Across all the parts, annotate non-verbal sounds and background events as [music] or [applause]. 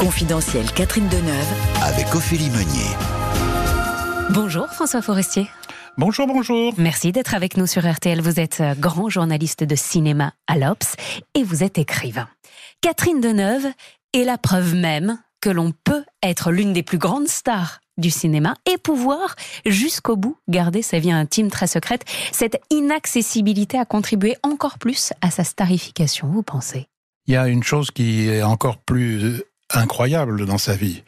Confidentiel Catherine Deneuve avec Ophélie Meunier. Bonjour François Forestier. Bonjour, bonjour. Merci d'être avec nous sur RTL. Vous êtes euh, grand journaliste de cinéma à l'Obs et vous êtes écrivain. Catherine Deneuve est la preuve même que l'on peut être l'une des plus grandes stars du cinéma et pouvoir jusqu'au bout garder sa vie intime très secrète. Cette inaccessibilité a contribué encore plus à sa starification, vous pensez? Il y a une chose qui est encore plus incroyable dans sa vie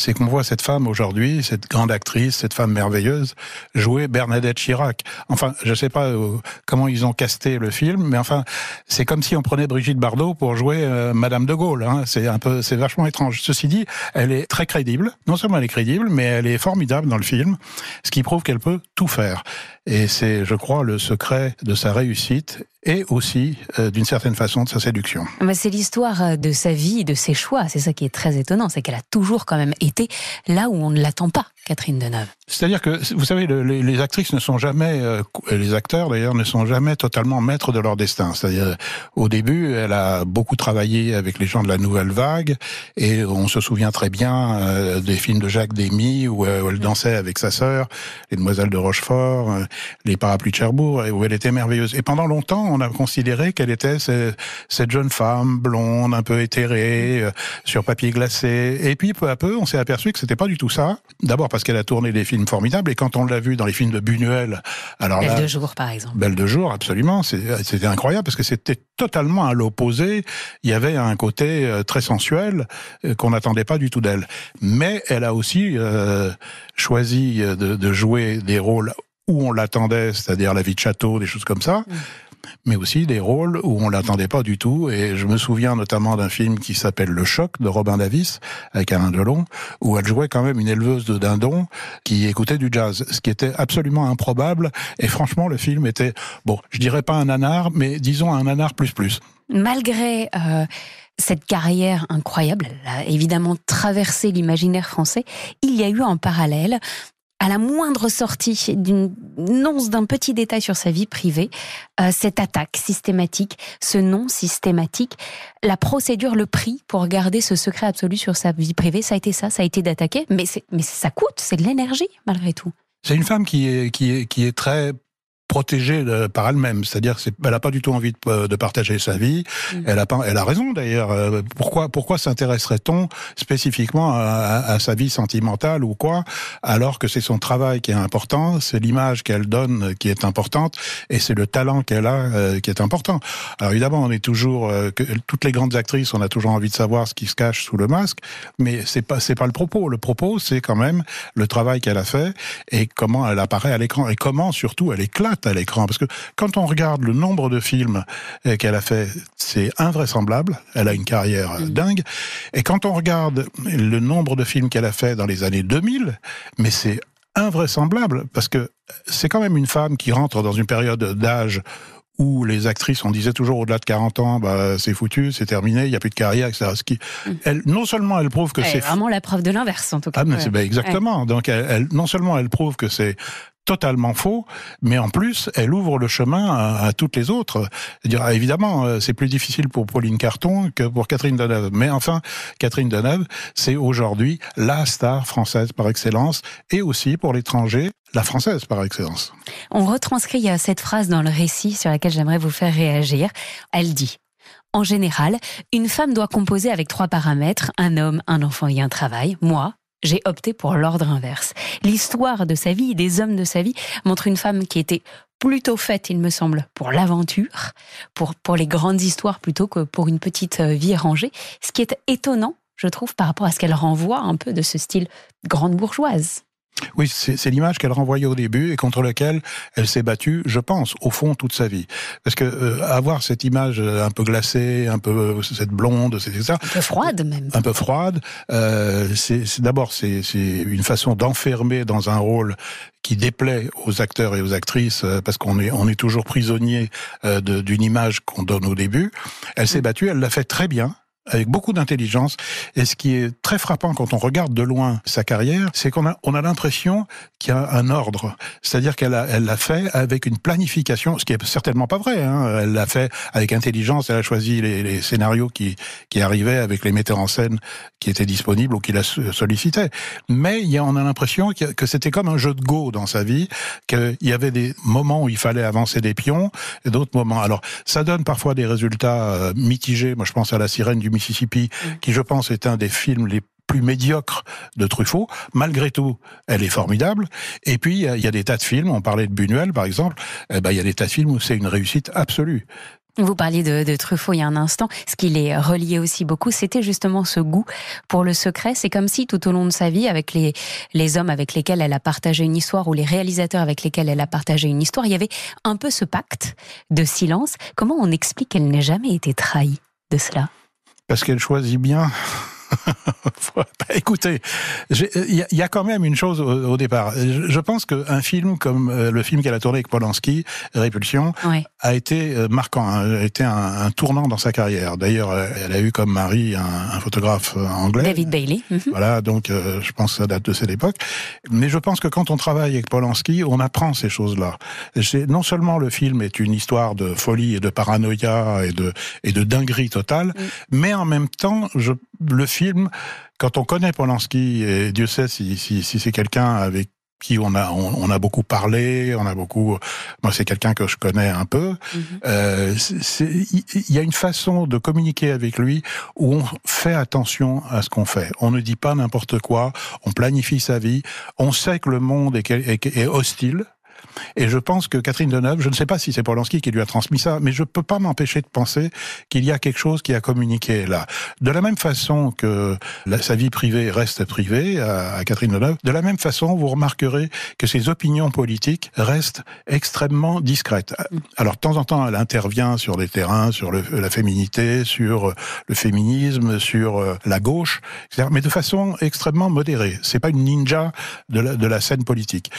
c'est qu'on voit cette femme aujourd'hui, cette grande actrice, cette femme merveilleuse, jouer Bernadette Chirac. Enfin, je ne sais pas euh, comment ils ont casté le film, mais enfin, c'est comme si on prenait Brigitte Bardot pour jouer euh, Madame de Gaulle. Hein. C'est un peu, c'est vachement étrange. Ceci dit, elle est très crédible. Non seulement elle est crédible, mais elle est formidable dans le film, ce qui prouve qu'elle peut tout faire. Et c'est, je crois, le secret de sa réussite et aussi, euh, d'une certaine façon, de sa séduction. C'est l'histoire euh, de sa vie, de ses choix. C'est ça qui est très étonnant, c'est qu'elle a toujours quand même été là où on ne l'attend pas, Catherine Deneuve. C'est-à-dire que, vous savez, les, actrices ne sont jamais, euh, les acteurs d'ailleurs, ne sont jamais totalement maîtres de leur destin. C'est-à-dire, au début, elle a beaucoup travaillé avec les gens de la Nouvelle Vague, et on se souvient très bien des films de Jacques Demy où, elle dansait avec sa sœur, les Demoiselles de Rochefort, les Parapluies de Cherbourg, où elle était merveilleuse. Et pendant longtemps, on a considéré qu'elle était cette jeune femme blonde, un peu éthérée, euh, sur papier glacé. Et puis peu à peu, on s'est aperçu que c'était pas du tout ça. D'abord parce qu'elle a tourné des films formidables, et quand on l'a vu dans les films de Buñuel, alors Belle de jour, par exemple. Belle de jour, absolument. C'était incroyable parce que c'était totalement à l'opposé. Il y avait un côté euh, très sensuel euh, qu'on n'attendait pas du tout d'elle. Mais elle a aussi choisi de, de jouer des rôles où on l'attendait, c'est-à-dire la vie de château, des choses comme ça. Mm mais aussi des rôles où on l'attendait pas du tout. Et je me souviens notamment d'un film qui s'appelle Le Choc de Robin Davis avec Alain Delon, où elle jouait quand même une éleveuse de dindons qui écoutait du jazz, ce qui était absolument improbable. Et franchement, le film était, bon, je dirais pas un nanar, mais disons un nanar plus plus. Malgré euh, cette carrière incroyable, elle a évidemment traversé l'imaginaire français, il y a eu en parallèle à la moindre sortie d'une once d'un petit détail sur sa vie privée, euh, cette attaque systématique, ce non systématique, la procédure, le prix pour garder ce secret absolu sur sa vie privée, ça a été ça, ça a été d'attaquer, mais, ça coûte, c'est de l'énergie malgré tout. C'est une femme qui est très protégée euh, par elle-même, c'est-à-dire qu'elle n'a pas du tout envie de, euh, de partager sa vie. Mm. Elle a pas, elle a raison d'ailleurs. Euh, pourquoi, pourquoi s'intéresserait-on spécifiquement à, à, sa vie sentimentale ou quoi, alors que c'est son travail qui est important, c'est l'image qu'elle donne qui est importante, et c'est le talent qu'elle a qui est important. Alors évidemment, on est toujours, que, toutes les grandes actrices, on a toujours envie de savoir ce qui se cache sous le masque, mais c'est pas, c'est pas le propos. Le propos, c'est quand même le travail qu'elle a fait et comment elle apparaît à l'écran et comment surtout elle éclate à l'écran. Parce que quand on regarde le nombre de films euh, qu'elle a fait, c'est invraisemblable. Elle a une carrière euh, mm. dingue. Et quand on regarde le nombre de films qu'elle a fait dans les années 2000, mais c'est invraisemblable parce que c'est quand même une femme qui rentre dans une période d'âge où les actrices, on disait toujours au-delà de 40 ans, bah, c'est foutu, c'est terminé, il n'y a plus de carrière, etc. Ce qui, mm. elle, non seulement elle prouve que c'est vraiment la preuve de l'inverse en tout cas. Ah, mais ben, exactement. Donc, elle, non seulement elle prouve que c'est totalement faux, mais en plus, elle ouvre le chemin à, toutes les autres. Dire, évidemment, euh, c'est plus difficile pour Pauline Carton que pour Catherine Deneuve. Mais enfin, Catherine Deneuve, c'est aujourd'hui la star française par excellence, et aussi pour l'étranger, la française par excellence. On retranscrit cette phrase dans le récit sur laquelle j'aimerais vous faire réagir. Elle dit en général, une femme doit composer avec trois paramètres, un homme, un enfant et un travail. Moi, j'ai opté pour l'ordre inverse. L'histoire de sa vie, des hommes de sa vie, montre une femme qui était plutôt faite, il me semble, pour l'aventure, pour, pour les grandes histoires plutôt que pour une petite euh, vie rangée. Ce qui est étonnant, je trouve, par rapport à ce qu'elle renvoie un peu de ce style grande bourgeoise. Oui, c'est l'image qu'elle renvoyait au début et contre laquelle elle s'est battue, je pense, au fond toute sa vie. Parce que euh, avoir cette image euh, un peu glacée, un peu euh, cette blonde, c'est ça. Un peu froide même. Un peu froide. Euh, c'est d'abord c'est une façon d'enfermer dans un rôle qui déplaît aux acteurs et aux actrices parce qu'on est on est toujours prisonnier d'une image qu'on donne au début. Elle s'est mm. battue, elle l'a fait très bien. Avec beaucoup d'intelligence. Et ce qui est très frappant quand on regarde de loin sa carrière, c'est qu'on a, on a l'impression qu'il y a un ordre. C'est-à-dire qu'elle elle l'a fait avec une planification, ce qui est certainement pas vrai. Hein. Elle l'a fait avec intelligence. Elle a choisi les, les, scénarios qui, qui arrivaient avec les metteurs en scène qui étaient disponibles ou qui la sollicitaient. Mais il y a, on a l'impression que, que c'était comme un jeu de go dans sa vie, qu'il y avait des moments où il fallait avancer des pions et d'autres moments. Alors, ça donne parfois des résultats euh, mitigés. Moi, je pense à La Sirène du Mississippi, qui, je pense, est un des films les plus médiocres de Truffaut. Malgré tout, elle est formidable. Et puis, il y, a des tas de films, on parlait de Buñuel, par exemple, eh ben, il y a des tas de films où c'est une réussite absolue. Vous parliez de, de, Truffaut il y a un instant. Ce qui les reliait aussi beaucoup, c'était justement ce goût pour le secret. C'est comme si tout au long de sa vie, avec les, les hommes avec lesquels elle a partagé une histoire ou les réalisateurs avec lesquels elle a partagé une histoire, il y avait un peu ce pacte de silence. Comment on explique qu'elle n'ait jamais été trahie de cela? Parce qu'elle choisit bien [laughs] Écoutez, il y, a quand même une chose au, départ. Je, pense qu'un film comme euh, le film qu'elle a tourné avec Polanski, Répulsion, a été euh, marquant, hein, a été un, tournant dans sa carrière. D'ailleurs, euh, elle a eu comme mari un, photographe anglais. David Bailey. Mhm. Voilà, donc je pense que ça date de cette époque. Mais je pense que quand on travaille avec Polanski, on apprend ces choses-là. Non seulement le film est une histoire de folie et de paranoïa et de, et de dinguerie totale, mm. mais en même temps, je, le film quand on connaît Polanski, et Dieu sait si, si, si c'est quelqu'un avec qui on a on, a beaucoup parlé, on a beaucoup. Moi, c'est quelqu'un que je connais un peu. Mhm. Euh, il y a une façon de communiquer avec lui où on fait attention à ce qu'on fait. On ne dit pas n'importe quoi. On planifie sa vie. On sait que le monde est, est hostile. Et je pense que Catherine Deneuve, je ne sais pas si c'est Polanski qui lui a transmis ça, mais je peux pas m'empêcher de penser qu'il y a quelque chose qui a communiqué là. De la même façon que sa vie privée reste privée à, Catherine Deneuve, de la même façon, vous remarquerez que ses opinions politiques restent extrêmement discrètes. Alors, de temps en temps, elle intervient sur des terrains, sur la féminité, sur le féminisme, sur euh, la gauche, mais de façon extrêmement modérée. C'est pas une ninja de la scène politique.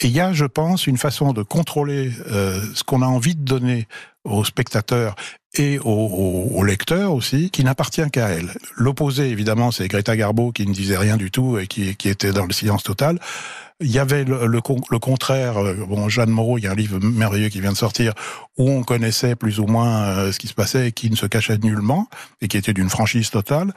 Et il y a, je pense, une façon de contrôler euh, ce qu'on a envie de donner aux spectateurs et aux, lecteurs aussi, qui n'appartient qu'à elle. L'opposé, évidemment, c'est Greta Garbo qui ne disait rien du tout et qui, qui était dans le silence total. Il y avait le, le, contraire. Euh, bon, Jeanne Moreau, il y a un livre merveilleux qui vient de sortir où on connaissait plus ou moins euh, ce qui se passait et qui ne se cachait nullement et qui était d'une franchise totale.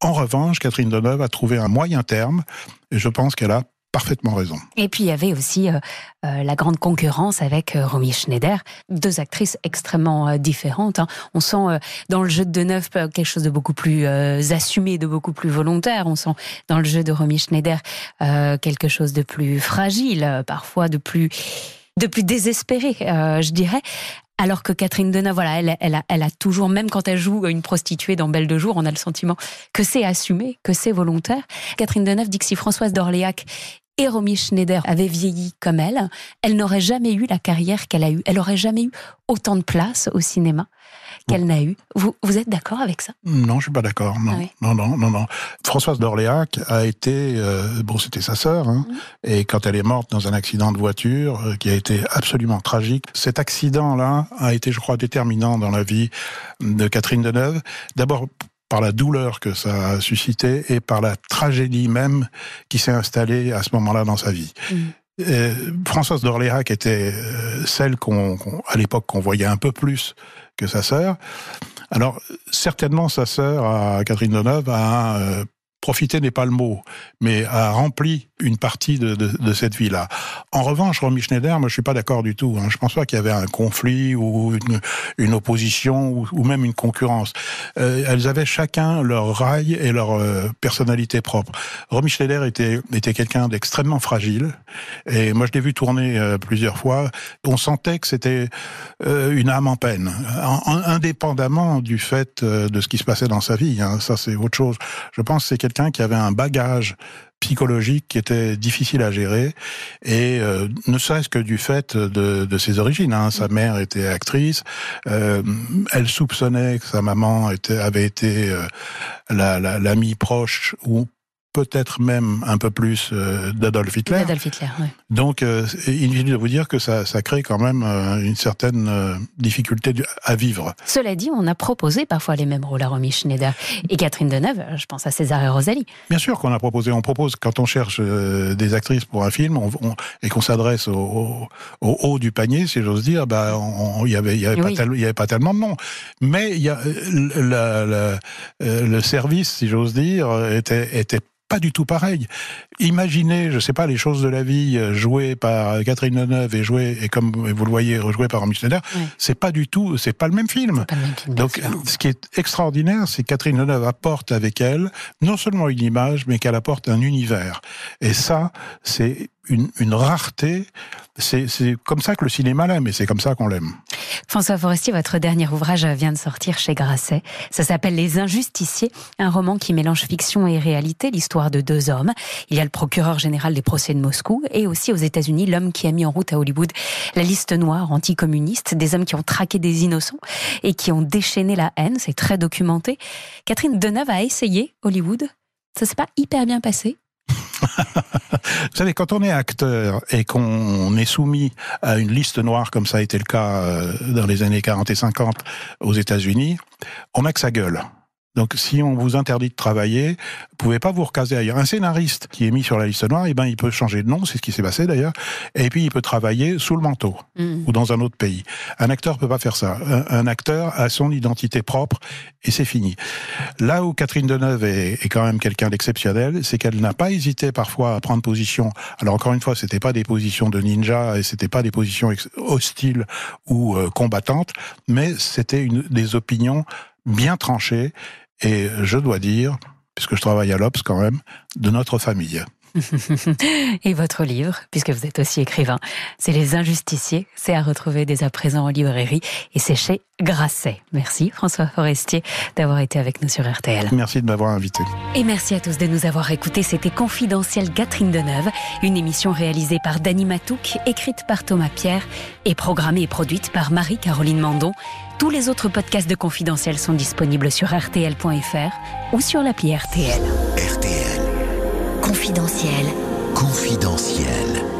En revanche, Catherine Deneuve a trouvé un moyen terme et je pense qu'elle a parfaitement raison. Et puis il y avait aussi euh, euh, la grande concurrence avec euh, Romy Schneider, deux actrices extrêmement différentes. Hein. On sent dans le jeu de Deneuve quelque chose de beaucoup plus assumé, de beaucoup plus volontaire. On sent dans le jeu de Romy Schneider quelque chose de plus fragile, parfois de plus de plus désespéré, je dirais. Alors que Catherine Deneuve, voilà, elle, elle, a, elle a toujours, même quand elle joue une prostituée dans Belle de jour, on a le sentiment que c'est assumé, que c'est volontaire. Catherine Deneuve dit que si Françoise d'Orléac et Romy Schneider avait vieilli comme elle, elle n'aurait jamais eu la carrière qu'elle a eue. Elle n'aurait jamais eu autant de place au cinéma qu'elle n'a eu. Vous, vous êtes d'accord avec ça? Non, je suis pas d'accord. Non. Ah non, non, non, non. Françoise d'Orléac a été, euh, bon, c'était sa sœur, hein, mhm. et quand elle est morte dans un accident de voiture euh, qui a été absolument tragique, cet accident-là a été, je crois, déterminant dans la vie de Catherine Deneuve. D'abord par la douleur que ça a suscité et par la tragédie même qui s'est installée à ce moment-là dans sa vie. Mm. Françoise d'Orléac était euh, celle qu'on, à l'époque, qu'on voyait un peu plus que sa sœur. Alors, certainement, sa sœur, à Catherine Deneuve, a euh, profiter n'est pas le mot, mais a rempli une partie de, cette vie-là. En revanche, Romy Schneider, moi je suis pas d'accord du tout. Hein. Je pense pas qu'il y avait un conflit ou une, opposition ou, même une concurrence. Euh, elles avaient chacun leur rail et leur euh, personnalité propre. Romy Schneider était, était quelqu'un d'extrêmement fragile et moi je l'ai vu tourner euh, plusieurs fois. On sentait que c'était une âme en peine, indépendamment du fait de ce qui se passait dans sa vie. Hein. Ça c'est autre chose. Je pense que c'est quelqu'un qui avait un bagage psychologique qui était difficile à gérer et euh, ne serait-ce que du fait de, ses origines. Hein. Sa mère était actrice, euh, elle soupçonnait que sa maman avait été euh, l'amie proche ou peut-être même un peu plus euh, d'Adolf Hitler. Adolf Hitler, ouais. Donc, euh, inutile de vous dire que ça, ça crée quand même euh, une certaine euh, difficulté à vivre. Cela dit, on a proposé parfois les mêmes rôles à Romy Schneider et Catherine Deneuve. Je pense à César et Rosalie. Bien sûr qu'on a proposé, on propose quand on cherche des actrices pour un film on- on- et qu'on s'adresse au, au- au haut du panier, si j'ose dire, bah, il y avait, pas Oui. tel- il y avait pas tellement de noms. Mais il y a, la- la- le service, si j'ose dire, était, était pas du tout pareil. Imaginez, je sais pas, les choses de la vie euh, jouées par Catherine Deneuve et jouées, et comme vous le voyez, rejouées par Romy Schneider, c'est pas du tout, c'est pas le même film. Pas le même film, bien Donc, ce qui est extraordinaire, c'est que Catherine Deneuve apporte avec elle non seulement une image, mais qu'elle apporte un univers. Et ça, c'est une, rareté. C'est comme ça que le cinéma l'aime, et c'est comme ça qu'on l'aime. François Forestier, votre dernier ouvrage vient de sortir chez Grasset. Ça s'appelle Les Injusticiés, un roman qui mélange fiction et réalité, l'histoire de deux hommes. Il y a le procureur général des procès de Moscou et aussi aux États-Unis l'homme qui a mis en route à Hollywood la liste noire anticommuniste, des hommes qui ont traqué des innocents et qui ont déchaîné la haine. C'est très documenté. Catherine Deneuve a essayé Hollywood. Ça s'est pas hyper bien passé. Vous savez, quand on est acteur et qu'on est soumis à une liste noire, comme ça a été le cas euh, dans les années 40 et 50 aux États-Unis, on n'a que sa gueule. Donc, si on vous interdit de travailler, vous pouvez pas vous recaser ailleurs. Un scénariste qui est mis sur la liste noire, eh ben, il peut changer de nom, c'est ce qui s'est passé d'ailleurs, et puis il peut travailler sous le manteau Mm. ou dans un autre pays. Un acteur peut pas faire ça. Un, un acteur a son identité propre et c'est fini. Là où Catherine Deneuve est, est quand même quelqu'un d'exceptionnel, c'est qu'elle n'a pas hésité parfois à prendre position. Alors encore une fois, c'était pas des positions de ninja et c'était pas des positions hostiles ou euh, combattantes, mais c'était une des opinions bien tranchées et je dois dire, puisque je travaille à l'Obs quand même, de notre famille. [laughs] Et votre livre, puisque vous êtes aussi écrivain, c'est Les Injusticiés. C'est à retrouver dès à présent en librairie et c'est chez Grasset. Merci François Forestier d'avoir été avec nous sur RTL. Merci de m'avoir invité. Et merci à tous de nous avoir écoutés. C'était Confidentiel Catherine Deneuve, une émission réalisée par Dany Matouk, écrite par Thomas Pierre et programmée et produite par Marie-Caroline Mandon. Tous les autres podcasts de Confidentiel sont disponibles sur rtl.fr ou sur l'appli. RTL. Confidentiel. Confidentiel.